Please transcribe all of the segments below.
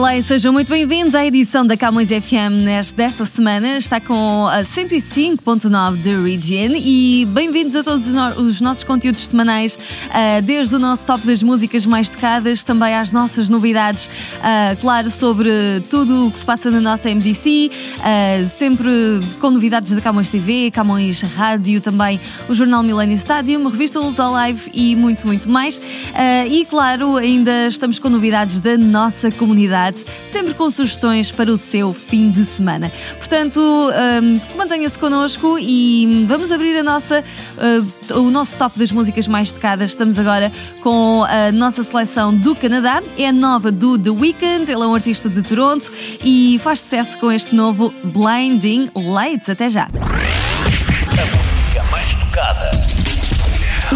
Olá e sejam muito bem-vindos à edição da Camões FM neste, desta semana. Está com a 105.9 de Region e bem-vindos a todos os, no os, nossos conteúdos semanais, uh, desde o nosso top das músicas mais tocadas, também às nossas novidades, uh, claro, sobre tudo o que se passa na nossa MDC, uh, sempre com novidades da Camões TV, Camões Rádio, também o Jornal Millennium Stadium, revista Luz Live e muito, muito mais. e claro, ainda estamos com novidades da nossa comunidade sempre com sugestões para o seu fim de semana. Portanto, um, mantenha-se connosco e vamos abrir a nossa, uh, o nosso top das músicas mais tocadas. Estamos agora com a nossa seleção do Canadá, é a nova do The Weeknd, ele é um artista de Toronto e faz sucesso com este novo Blinding Lights. Até já!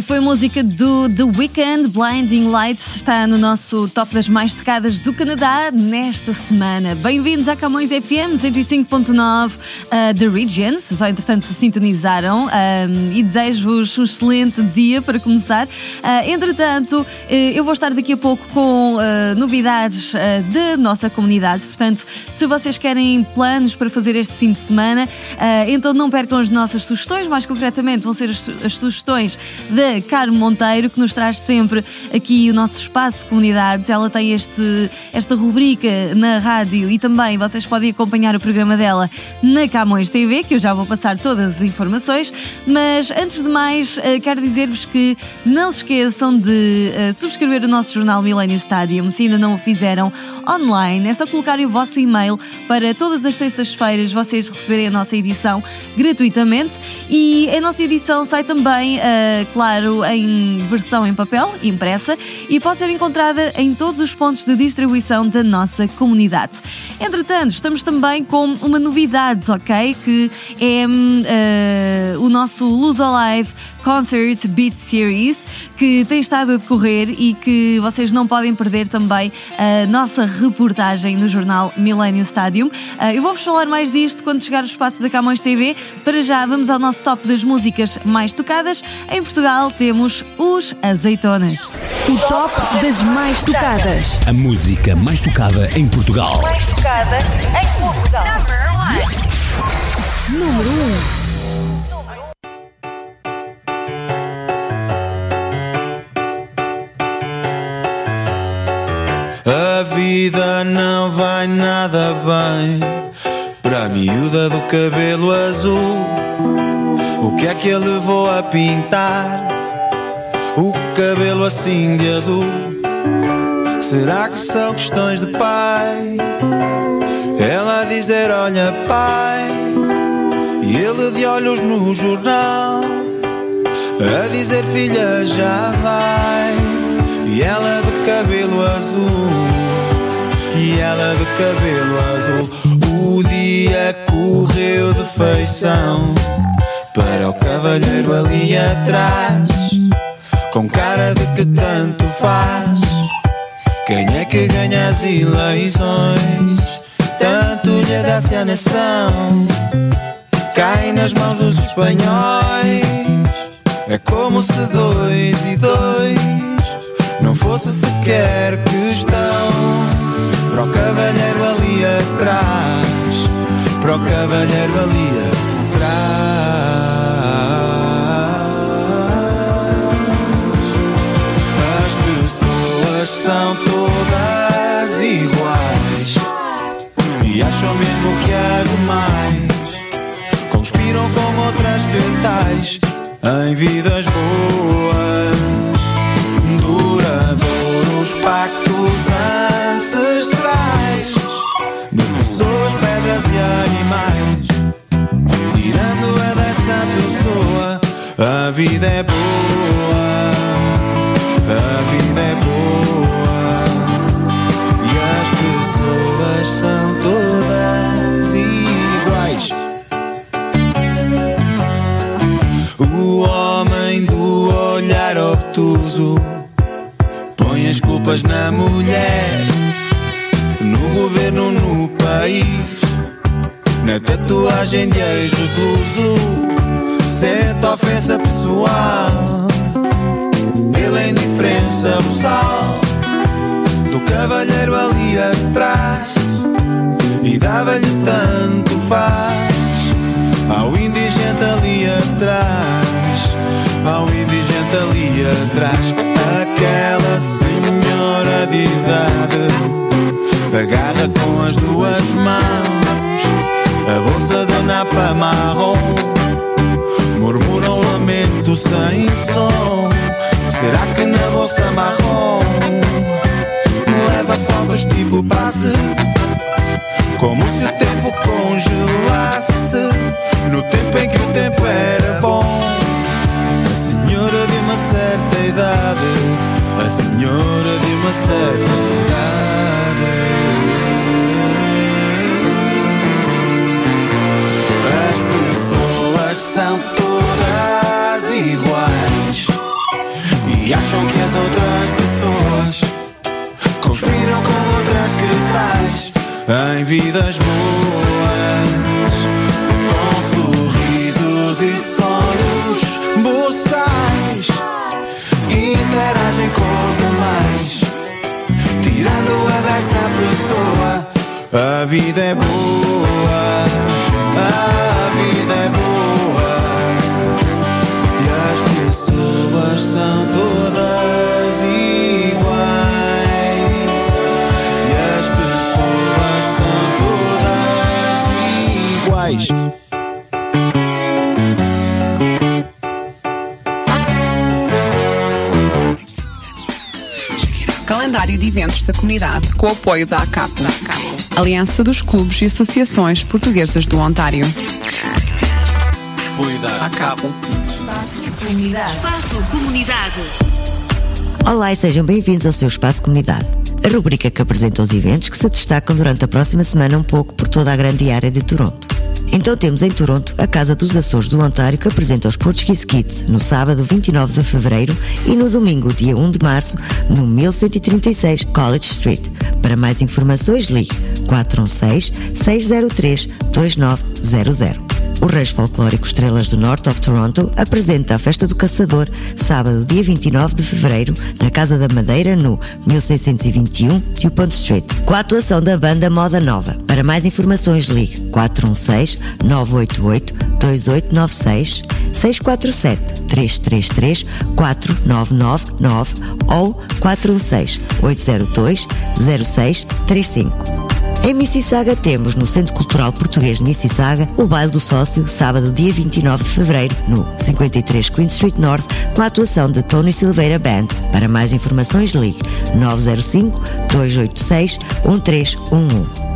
E foi música do The Weeknd, Blinding Lights, está no nosso top das mais tocadas do Canadá nesta semana. Bem-vindos à Camões FM 105.9 uh, The Region, se só entretanto se sintonizaram um, e desejo-vos um excelente dia para começar. Uh, entretanto, uh, eu vou estar daqui a pouco com uh, novidades uh, da nossa comunidade, portanto, se vocês querem planos para fazer este fim de semana, uh, então não percam as nossas sugestões, mais concretamente vão ser as, as sugestões da Carmo Monteiro, que nos traz sempre aqui o nosso espaço de comunidades. Ela tem este, esta rubrica na rádio e também vocês podem acompanhar o programa dela na Camões TV, que eu já vou passar todas as informações. Mas antes de mais, eh, quero dizer-vos que não se esqueçam de eh, subscrever o nosso jornal Millennium Stadium, se ainda não o fizeram online. É só colocarem o vosso e-mail para todas as sextas-feiras vocês receberem a nossa edição gratuitamente. E a nossa edição sai também, eh, em versão em papel, impressa, e pode ser encontrada em todos os pontos de distribuição da nossa comunidade. Entretanto, estamos também com uma novidade, ok? Que é eh, o nosso Luz Alive Concert Beat Series, que tem estado a decorrer e que vocês não podem perder também a nossa reportagem no jornal Millennium Stadium. Ah, eu vou-vos falar mais disto quando chegar o espaço da Camões TV. Para já, vamos ao nosso top das músicas mais tocadas. Em Portugal temos os Azeitonas. O top das mais tocadas. A música mais tocada em Portugal. A vida não vai nada bem. Para a miúda do cabelo azul O que é que ele levou a pintar? O cabelo assim de azul. Será que são questões de pai? Ela a dizer olha pai. E ele de olhos no jornal A dizer filha já vai. E ela de cabelo azul E ela de cabelo azul. O dia correu de feição. Para o cavalheiro ali atrás. Com cara de que tanto faz. Quem é que ganha as eleições? Tanto lhe dá-se a nação. Cai nas mãos dos espanhóis. É como se dois e dois Não fosse sequer questão Para o cavalheiro ali atrás. Para o cavalheiro ali atrás. As pessoas são todas iguais. E acham mesmo que as demais Conspiram com outras que Em vidas boas. Duradouros pactos pedras e animais. Tirando-a dessa pessoa A vida é boa. A vida é boa. E as pessoas são tatuagem de ex-recluso. Sente ofensa pessoal pela indiferença abusal do cavalheiro ¿Será que nuevo se bajó? Vidas boas, com sorrisos e sonhos boçais, interagem com os demais, tirando-a dessa pessoa. A vida é boa, a Calendário de eventos da comunidade com o apoio da ACAP, Aliança dos Clubes e Associações Portuguesas do Ontário. ACAP. Espaço Comunidade. Olá e sejam bem-vindos ao seu Espaço Comunidade, a rubrica que apresenta os eventos que se destacam durante a próxima semana um pouco por toda a grande área de Toronto. Então temos em Toronto a Casa dos Açores do Ontário que apresenta os Portuguese Kids no sábado 29 de fevereiro e no domingo dia 1 de março no 1136 College Street. Para mais informações ligue 416 603 2900. O Reis Folclórico Estrelas do Norte of Toronto apresenta a Festa do Caçador, sábado, dia 29 de fevereiro, na Casa da Madeira, no 1621 DuPont Street, com a atuação da banda Moda Nova. Para mais informações, ligue 416-988-2896, 647-333-4999 ou 416-802-0635. Em Mississauga temos no Centro Cultural Português de Mississauga o Baile do Sócio, sábado dia 29 de fevereiro, no 53 Queen Street North, com a atuação de Tony Silveira Band. Para mais informações ligue 905 286 1311.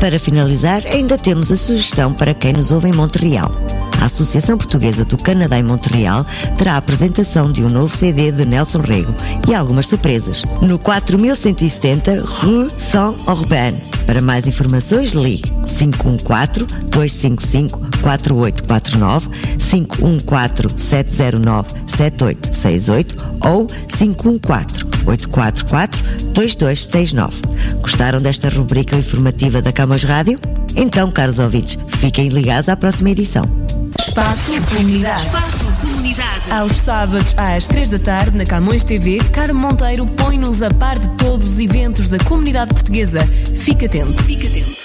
Para finalizar, ainda temos a sugestão para quem nos ouve em Montreal. A Associação Portuguesa do Canadá em Montreal terá a apresentação de um novo CD de Nelson Rego e algumas surpresas no 4170 Rue Saint-Urbain. Para mais informações, ligue 514-255-4849, 514-709-7868 ou 514-844-2269. Gostaram desta rubrica informativa da Camas Rádio? Então, caros ouvintes, fiquem ligados à próxima edição. Espaço Comunidade. Espaço Comunidade. Aos sábados, às 3 da tarde, na Camões TV, Carmo Monteiro põe-nos a par de todos os eventos da comunidade portuguesa. Fique atento. Fique atento.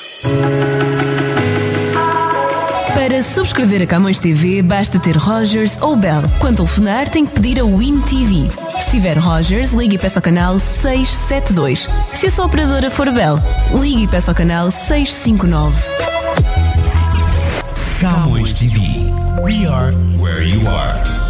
Para subscrever a Camões TV, basta ter Rogers ou Bell. Quando telefonar, tem que pedir a Win TV. Se tiver Rogers, ligue e peça ao canal 672. Se a sua operadora for Bell, ligue e peça ao canal 659. Camões TV. We are where you are.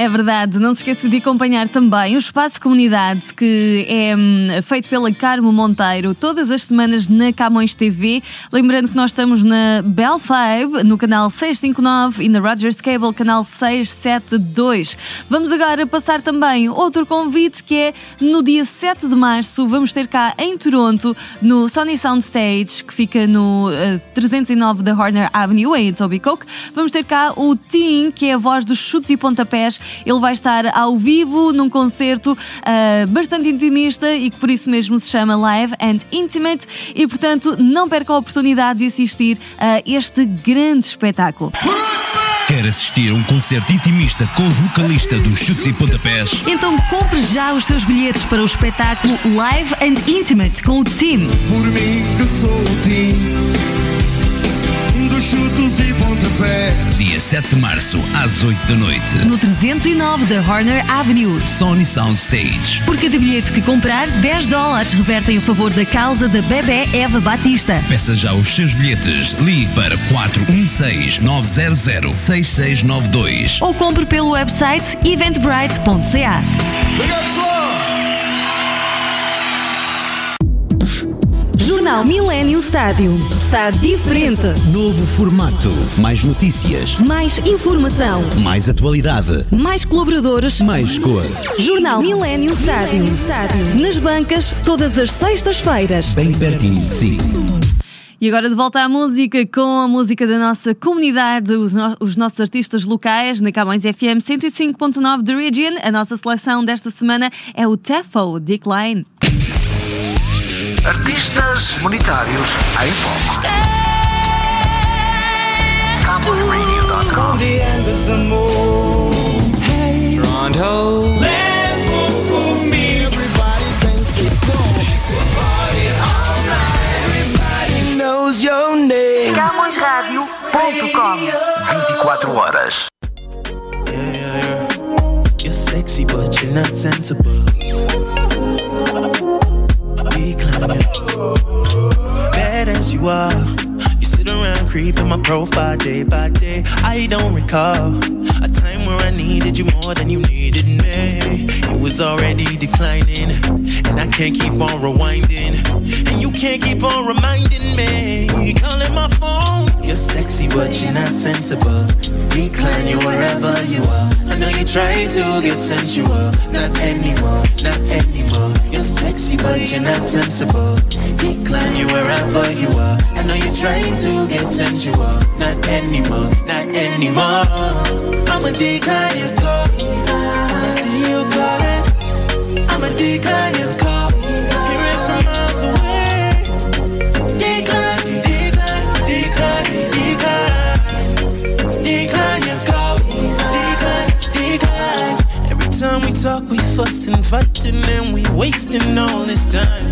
É verdade, não se esqueça de acompanhar também o Espaço Comunidade, que é hum, feito pela Carmo Monteiro, todas as semanas na Camões TV. Lembrando que nós estamos na Bell 5, no canal 659 e na Rogers Cable, canal 672. Vamos agora passar também outro convite que é no dia 7 de março, vamos ter cá em Toronto, no Sony Sound Stage, que fica no eh, 309 da Horner Avenue, em Etobicoke. Vamos ter cá o Tim, que é a voz dos chutes e pontapés. Ele vai estar ao vivo num concerto ah, bastante intimista e que por isso mesmo se chama Live and Intimate e, portanto, não perca a oportunidade de assistir a este grande espetáculo. Quer assistir a um concerto intimista com o vocalista dos Chutes e Pontapés? Então compre já os seus bilhetes para o espetáculo Live and Intimate com o Tim. Por mim que sou o time dos chutos pontapés. Dia 7 de março, às 8 da noite. No 309 da Horner Avenue. Sony Sound Stage. Por cada bilhete que comprar, 10 dólares revertem a favor da causa da bebê Eva Batista. Peça já os seus bilhetes. Ligue para 416-900-6692. Ou compre pelo website eventbrite.ca. Obrigado, pessoal! Jornal Millennium Stádio. Está diferente. Novo formato. Mais notícias. Mais informação. Mais atualidade. Mais colaboradores. Mais cor. Jornal Millennium Stádio. Nas bancas, todas as sextas-feiras. Bem pertinho de si. E agora de volta à música com a música da nossa comunidade, os, no- os nossos artistas locais na Camões FM 105.9 The Region. A nossa seleção desta semana é o Tefo Decline. Artistas monetários em foco. CamõesRadio.com knows your name. CamõesRadio.com 24 horas. You're sexy, but you're not sensible. Are, you sit around creeping my profile day by day. I don't recall a time where I needed you more than you needed me. It was already declining, and I can't keep on rewinding. And you can't keep on reminding me. Calling my phone. You're sexy, but you're not sensible. Decline you wherever you are. I know you try to get sensual. Not anymore, not anymore. You're sexy, but you're not sensible. Decline you wherever you are. I know you try to get sensual. Not anymore, not anymore. I'ma decline your call. I see you calling, I'ma decline your call. And fighting, and we wasting all this time.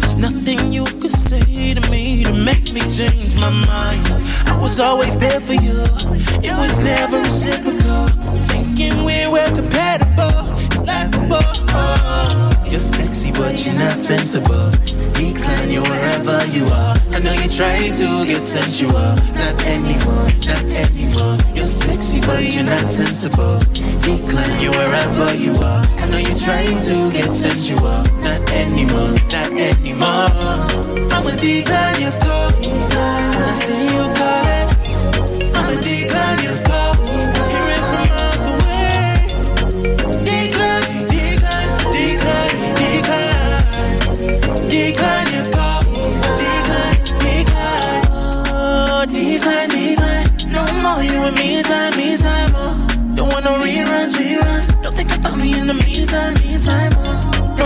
There's nothing you could say to me to make me change my mind. I was always there for you. It was never reciprocal. Thinking we were compatible. It's laughable. You're sexy, but you're not sensible. Decline you wherever you are. I know you try to get sensual. Not anymore, not anymore. You're sexy, but you're not sensible. Decline you wherever you are. I know you try to get sensual. Not anymore, not anymore. I'ma decline your call. I see you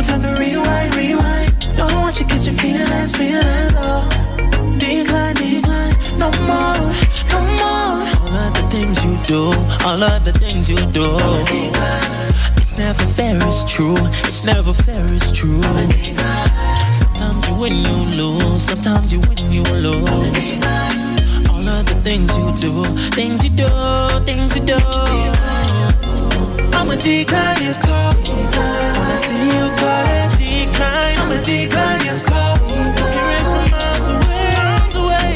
time to rewind, rewind. Don't want you catch your feelings, feelings. Oh. Decline, decline. No more, no more. All of the things you do, all of the things you do. It's never fair, it's true. It's never fair, it's true. Sometimes you win, you lose. Sometimes you win, you lose. All of the things you do, things you do, things you do. I'ma decline your call. See you calling, decline. I'ma decline your call. Miles away, miles away.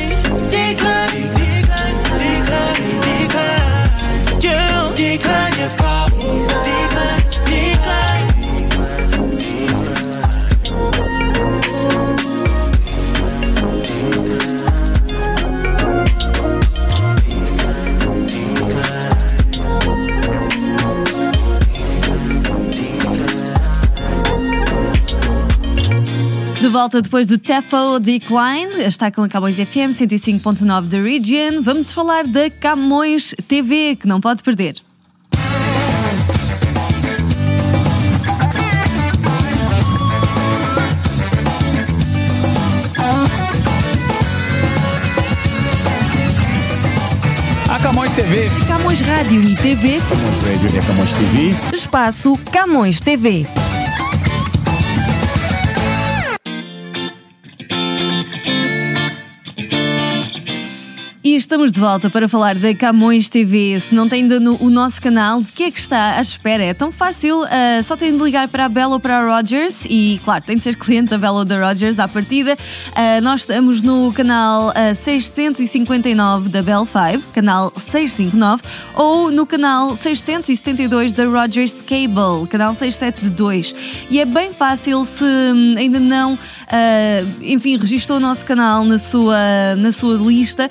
Decline, decline, decline, decline. Decline your call. Volta depois do Tefo Decline, está com a Camões FM 105.9 da Region. Vamos falar da Camões TV, que não pode perder. A Camões TV. Camões Rádio e TV, Camões Radio e Camões TV. espaço Camões TV. Estamos de volta para falar da Camões TV. Se não tem ainda no, o nosso canal, de que é que está à espera? É tão fácil, ah, só tem de ligar para a Bella ou para a Rogers e, claro, tem de ser cliente da Bella ou da Rogers à partida. Ah, nós estamos no canal ah, 659 da Bell 5, canal 659, ou no canal 672 da Rogers Cable, canal 672. E é bem fácil se hum, ainda não, enfim, registrou o nosso canal na sua, na sua lista.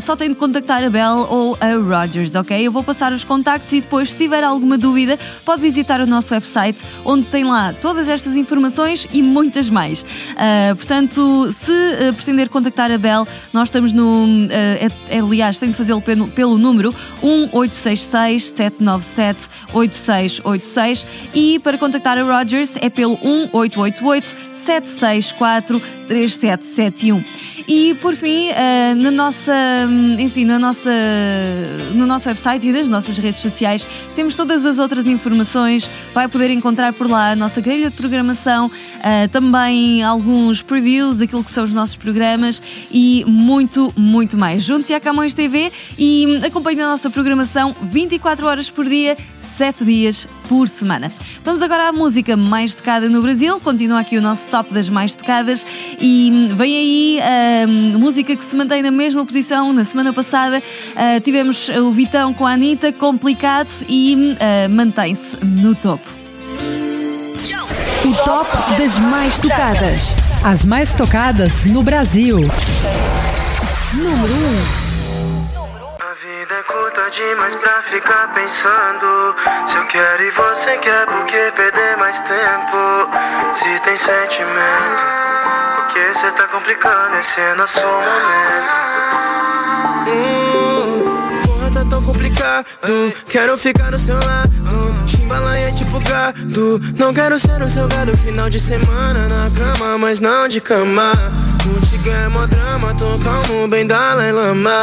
Ah, só tem de contactar a Bell ou a Rogers, ok? Eu vou passar os contactos e depois, se tiver alguma dúvida, pode visitar o nosso website, onde tem lá todas estas informações e muitas mais. Ah, portanto, se ah, pretender contactar a Bell, nós estamos no. ah, é- aliás, tem de fazê-lo pelo, pelo número 1866 797 8686 e para contactar a Rogers é pelo 1888 764 3771. E por fim, eh, na nossa, enfim, na nossa, no nosso website e das nossas redes sociais temos todas as outras informações. Vai poder encontrar por lá a nossa grelha de programação, eh, também alguns previews daquilo que são os nossos programas e muito, muito mais. Junte-se à Camões TV e acompanhe a nossa programação 24 horas por dia. 7 dias por semana. Vamos agora à música mais tocada no Brasil. Continua aqui o nosso top das mais tocadas e hum, vem aí a música que se mantém na mesma posição. Na semana passada ah, tivemos o Vitão com a Anitta, complicado e hum, ah, mantém-se no topo. O top das mais tocadas. As mais tocadas no Brasil. Número 1. A vida demais pra ficar pensando. Se eu quero e você quer, por que perder mais tempo? Se tem sentimento, por que cê tá complicando? Esse é nosso momento? Hum, Porra, tá tão complicado. Quero ficar no seu lado. Chimbalaia é tipo gato Não quero ser um seu gado. Final de semana na cama Mas não de cama. Contigo é mó drama Tô calmo, bem Dalai Lama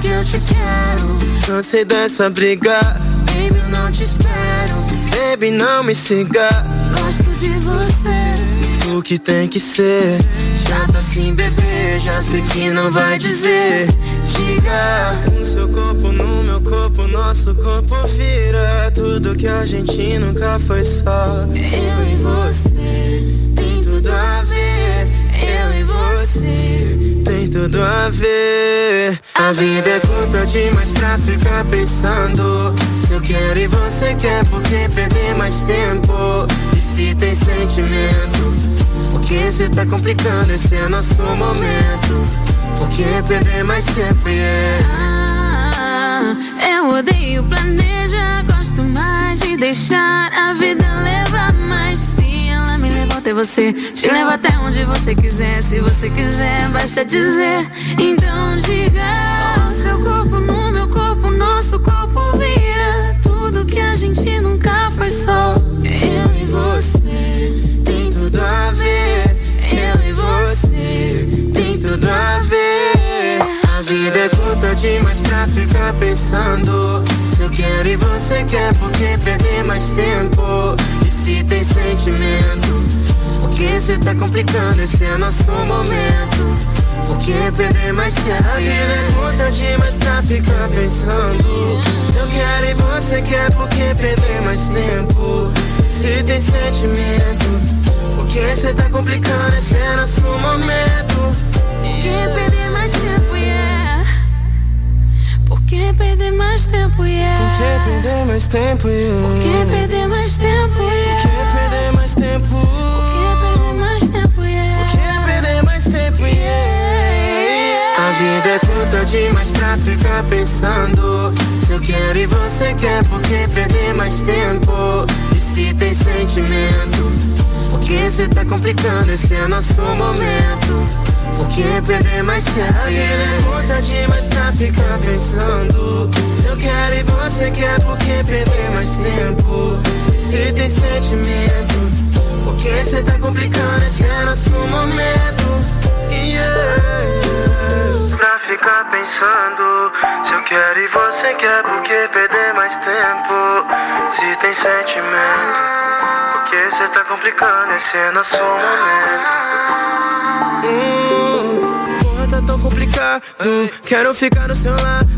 que eu te quero, Cansei dessa briga. Baby, eu não te espero. Baby, não me siga. Gosto de você, O que tem que ser? Chato assim, bebê Já sei que não vai dizer. Diga. O seu corpo no meu corpo Nosso corpo vira. Tudo que a gente nunca foi só. Eu e você. Tem tudo a ver Eu e você Tem tudo a ver A vida é curta demais pra ficar pensando Se eu quero e você quer Por que perder mais tempo? E se tem sentimento Por que cê tá complicando? Esse é nosso momento Por que perder mais tempo? Yeah. Ah, eu odeio planejar, gosto mais de deixar a vida levar. Mas se até você, te leva até onde você quiser. Se você quiser, basta dizer. Então diga: o seu corpo no meu corpo, nosso corpo vira. Tudo que a gente nunca foi só. Eu e você. Tem tudo a ver Eu e você Tem tudo a ver A vida é curta demais pra ficar pensando Se eu quero e você quer Por que perder mais tempo? Se tem sentimento Por que tá complicando? Esse é nosso momento por que perder mais tempo? A vida é curta demais pra ficar pensando Se eu quero e você quer, por que perder mais tempo? Se tem sentimento Por que tá complicando? Esse é nosso momento Por que perder mais tempo, que perder mais tempo, yeah? Por que perder mais tempo? Por que perder mais tempo, yeah? Por que perder mais tempo? Por que perder mais tempo, yeah? Por que perder mais tempo? Yeah. A vida é curta demais pra ficar pensando Se eu quero e você quer, por que perder mais tempo? E se tem sentimento? Por que cê tá complicando? Esse é nosso momento que perder mais vida é curta demais pra ficar pensando Se eu quero e você quer, por que perder mais tempo? Se tem sentimento Por que cê tá complicando? Esse é nosso momento Yeah. Pra ficar pensando Se eu quero e você quer Por que perder mais tempo Se tem sentimento Por que cê tá complicando Esse é nosso momento. Hum, Porra, tá tão complicado. Quero ficar no seu lado.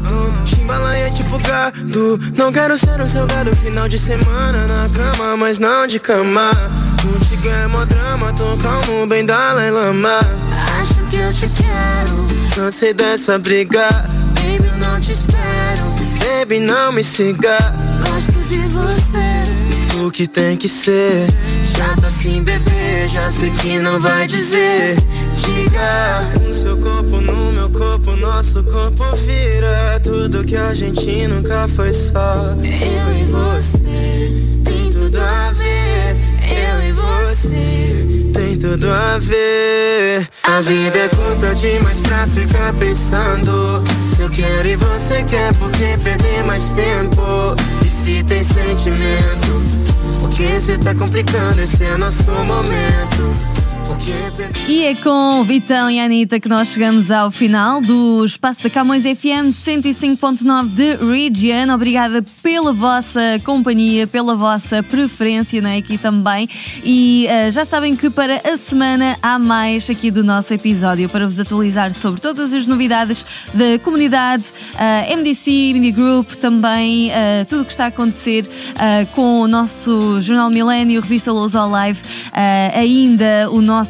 Chimbalaia é tipo gato Não quero ser um seu gado Final de semana na cama Mas não de cama. Contigo é mó drama Tô calmo, bem Dalai Lama. Acho que eu te quero, Cansei dessa briga. Baby, eu não te espero. Baby, não me siga. Gosto de você, O que tem que ser Chato assim, bebê Já sei que não vai dizer Diga O seu corpo no meu corpo Nosso corpo vira tudo que a gente nunca foi só. Eu e você tem tudo a ver. Eu e você tem tudo a ver. A vida é curta demais pra ficar pensando. Se eu quero e você quer, por que perder mais tempo? E se tem sentimento? Porque se tá complicando, esse é nosso momento. E é com Vitão e Anitta que nós chegamos ao final do Espaço da Camões FM 105.9 de Region. Obrigada pela vossa companhia, pela vossa preferência né, aqui também. E eh, já sabem que para a semana há mais aqui do nosso episódio para vos atualizar sobre todas as novidades da comunidade, eh, MDC, Media Group, também eh, tudo o que está a acontecer com o nosso Jornal Milênio, Revista All Live, ainda o nosso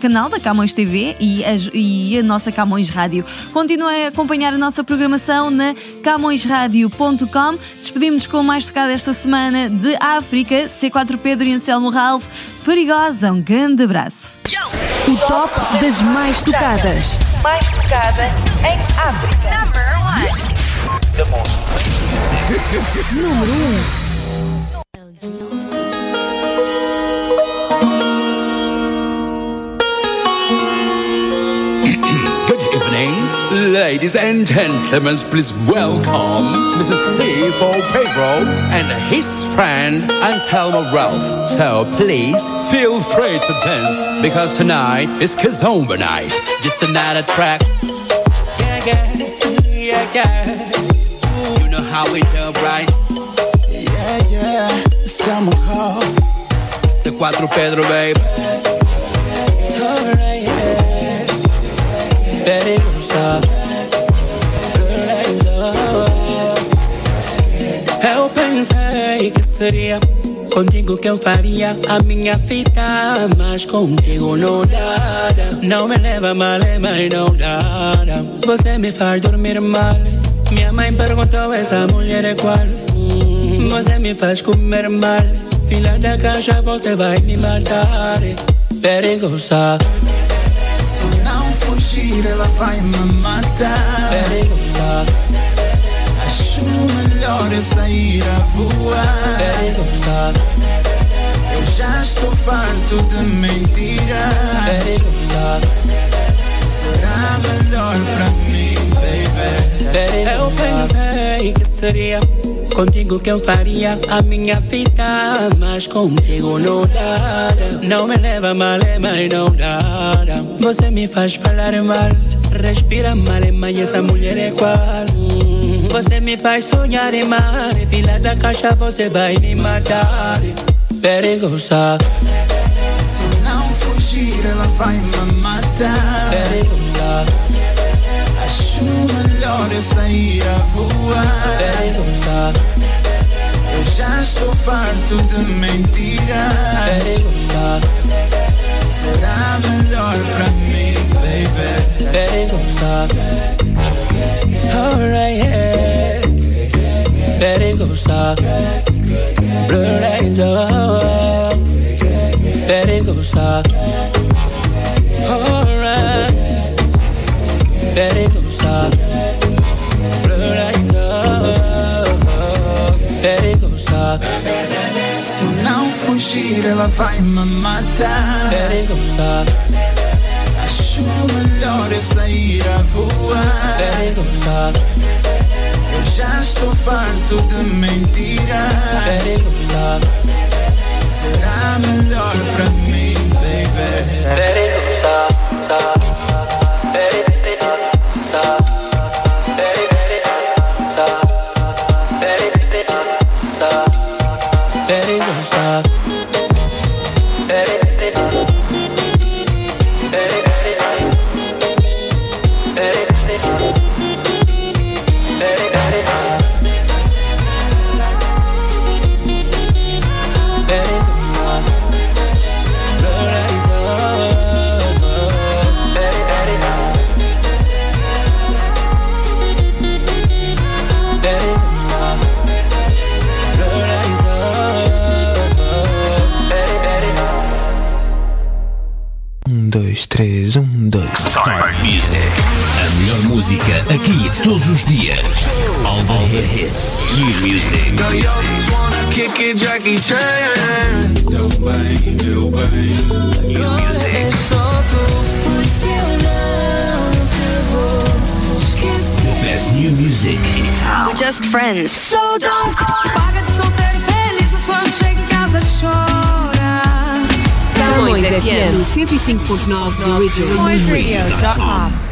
canal da Camões TV e a, e a nossa Camões Rádio. Continuem a acompanhar a nossa programação na camõesradio.com. Despedimos com mais tocada esta semana de África, C4 Pedro e Anselmo Ralph. Perigosa, um grande abraço. O top das mais tocadas. Mais tocada em África. Número Good ladies and gentlemen. Please welcome Mr. C for Pedro and his friend Anselmo Ralph. So please feel free to dance because tonight is Kizomba night. Just another track. Yeah, yeah, yeah, yeah. You know how we do, right? Yeah, yeah. Anselmo Ralph. C4 Pedro, baby. Eu pensei que seria contigo que eu faria a minha vida, mas contigo não dá. Não me leva mal, mas não dá. Você me faz dormir mal. Minha mãe perguntou: essa mulher é qual? Você me faz comer mal. Filha da caixa, você vai me matar. Perigosa. Fugir, ela vai me matar. Acho melhor eu sair a voar. Eu já estou farto de mentiras. Será melhor pra mim, baby. Eu pensei que seria contigo que eu faria a minha vida, mas contigo não dá. Não me leva mal, mas não dá. Você me faz falar mal, respira mal, mas essa mulher é qual? Hum, Você me faz sonhar em mar, fila da caixa você vai me matar. Perigosa, Se não fugir, ela vai me matar. perigosa, Acho melhor eu sair a voar. perigosa, Eu já estou farto de mentiras. perigosa, Será melhor pra mim, baby. perigosa. Alright, yeah. Perigosa. Blue lights up. Alright. Fugir, ela vai me matar. Perigosa. Acho melhor eu sair a voar. Perigosa. Eu já estou farto de mentiras. Perigosa. Será melhor pra mim, baby. Perigosa. Perigosa. Start Music. A melhor música aqui todos os dias. All the hits. New music. Kick it, Jackie Chan. Bem, bem. New music. É só tu, pois eu não te vou esquecer. Best new music in town. We're just friends. So don't call. Paga de solteiro feliz, mas quando chega em casa chora. Camões FM 105.9 The. CamõesRadio.com.